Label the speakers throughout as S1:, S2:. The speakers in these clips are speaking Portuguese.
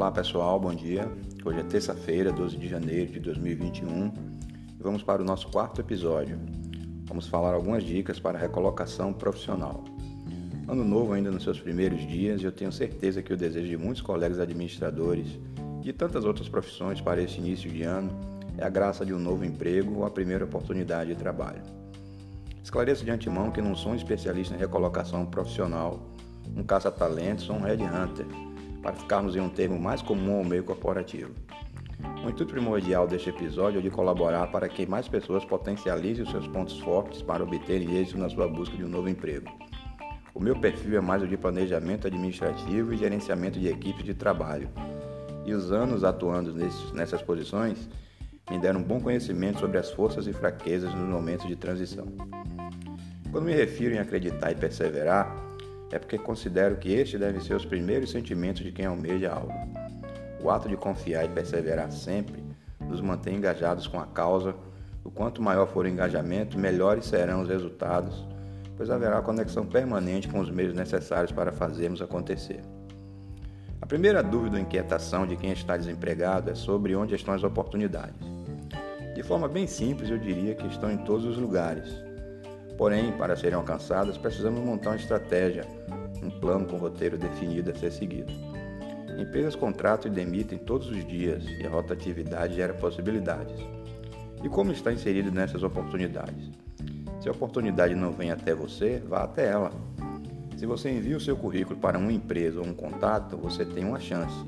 S1: Olá pessoal, bom dia. Hoje é terça-feira, 12 de janeiro de 2021 e vamos para o nosso quarto episódio. Vamos falar algumas dicas para recolocação profissional. Ano novo ainda nos seus primeiros dias e eu tenho certeza que o desejo de muitos colegas administradores de tantas outras profissões para esse início de ano é a graça de um novo emprego ou a primeira oportunidade de trabalho. Esclareço de antemão que não sou um especialista em recolocação profissional, um caça-talentos ou um headhunter para ficarmos em um termo mais comum ao meio corporativo. O intuito primordial deste episódio é de colaborar para que mais pessoas potencializem os seus pontos fortes para obterem êxito na sua busca de um novo emprego. O meu perfil é mais o de planejamento administrativo e gerenciamento de equipes de trabalho, e os anos atuando nesses, nessas posições me deram um bom conhecimento sobre as forças e fraquezas nos momentos de transição. Quando me refiro em acreditar e perseverar, é porque considero que estes devem ser os primeiros sentimentos de quem almeja algo. O ato de confiar e perseverar sempre nos mantém engajados com a causa. O quanto maior for o engajamento, melhores serão os resultados, pois haverá conexão permanente com os meios necessários para fazermos acontecer. A primeira dúvida ou inquietação de quem está desempregado é sobre onde estão as oportunidades. De forma bem simples, eu diria que estão em todos os lugares Porém, para serem alcançadas, precisamos montar uma estratégia, um plano com roteiro definido a ser seguido. Empresas contratam e demitem todos os dias e a rotatividade gera possibilidades. E como está inserido nessas oportunidades? Se a oportunidade não vem até você, vá até ela. Se você envia o seu currículo para uma empresa ou um contato, você tem uma chance.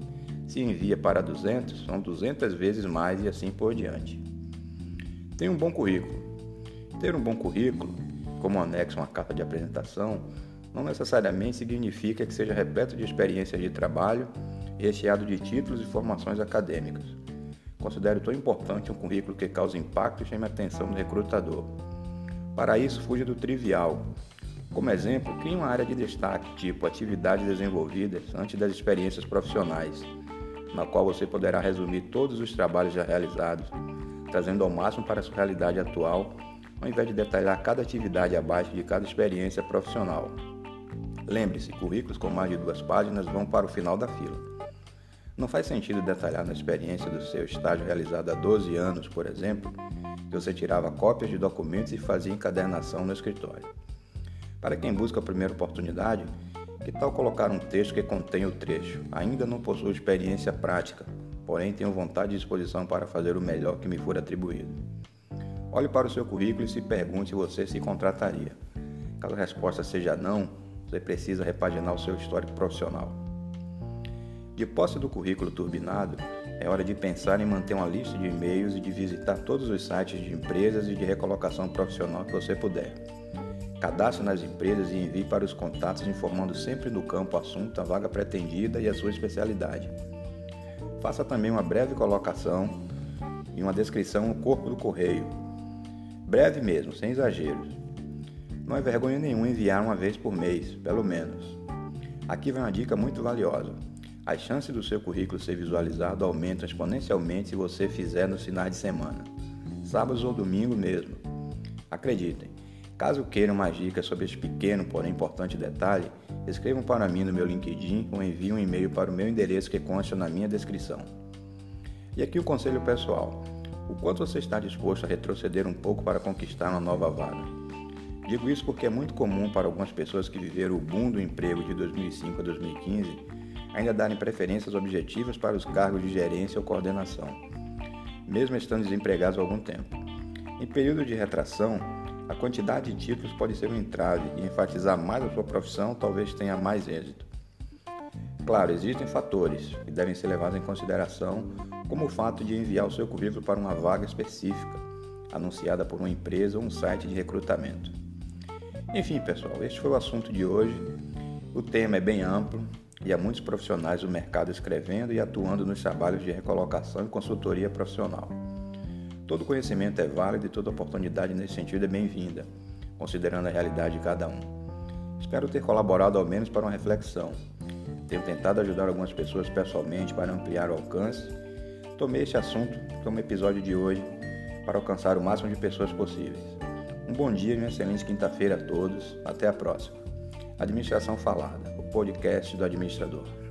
S1: Se envia para 200, são 200 vezes mais e assim por diante. Tenha um bom currículo. Ter um bom currículo como anexo uma carta de apresentação, não necessariamente significa que seja repleto de experiências de trabalho e recheado de títulos e formações acadêmicas. Considero tão importante um currículo que cause impacto e chame a atenção do recrutador. Para isso, fuja do trivial. Como exemplo, crie uma área de destaque, tipo atividades desenvolvidas antes das experiências profissionais, na qual você poderá resumir todos os trabalhos já realizados, trazendo ao máximo para a sua realidade atual ao invés de detalhar cada atividade abaixo de cada experiência profissional. Lembre-se, currículos com mais de duas páginas vão para o final da fila. Não faz sentido detalhar na experiência do seu estágio realizado há 12 anos, por exemplo, que você tirava cópias de documentos e fazia encadernação no escritório. Para quem busca a primeira oportunidade, que tal colocar um texto que contém o trecho? Ainda não possuo experiência prática, porém tenho vontade e disposição para fazer o melhor que me for atribuído. Olhe para o seu currículo e se pergunte se você se contrataria. Caso a resposta seja não, você precisa repaginar o seu histórico profissional. De posse do currículo turbinado, é hora de pensar em manter uma lista de e-mails e de visitar todos os sites de empresas e de recolocação profissional que você puder. Cadastre nas empresas e envie para os contatos informando sempre no campo assunto, a vaga pretendida e a sua especialidade. Faça também uma breve colocação e uma descrição no corpo do correio, Breve mesmo, sem exageros. Não é vergonha nenhuma enviar uma vez por mês, pelo menos. Aqui vai uma dica muito valiosa. As chances do seu currículo ser visualizado aumentam exponencialmente se você fizer nos finais de semana, sábados ou domingo mesmo. Acreditem, caso queiram mais dicas sobre este pequeno, porém importante detalhe, escrevam para mim no meu LinkedIn ou enviem um e-mail para o meu endereço que consta na minha descrição. E aqui o conselho pessoal. O quanto você está disposto a retroceder um pouco para conquistar uma nova vaga? Digo isso porque é muito comum para algumas pessoas que viveram o boom do emprego de 2005 a 2015 ainda darem preferências objetivas para os cargos de gerência ou coordenação, mesmo estando desempregados há algum tempo. Em período de retração, a quantidade de títulos pode ser um entrave e enfatizar mais a sua profissão talvez tenha mais êxito. Claro, existem fatores que devem ser levados em consideração, como o fato de enviar o seu currículo para uma vaga específica, anunciada por uma empresa ou um site de recrutamento. Enfim, pessoal, este foi o assunto de hoje. O tema é bem amplo e há muitos profissionais do mercado escrevendo e atuando nos trabalhos de recolocação e consultoria profissional. Todo conhecimento é válido e toda oportunidade nesse sentido é bem-vinda, considerando a realidade de cada um. Espero ter colaborado ao menos para uma reflexão tenho tentado ajudar algumas pessoas pessoalmente para ampliar o alcance. Tomei esse assunto como episódio de hoje para alcançar o máximo de pessoas possíveis. Um bom dia e uma excelente quinta-feira a todos. Até a próxima. Administração Falada, o podcast do administrador.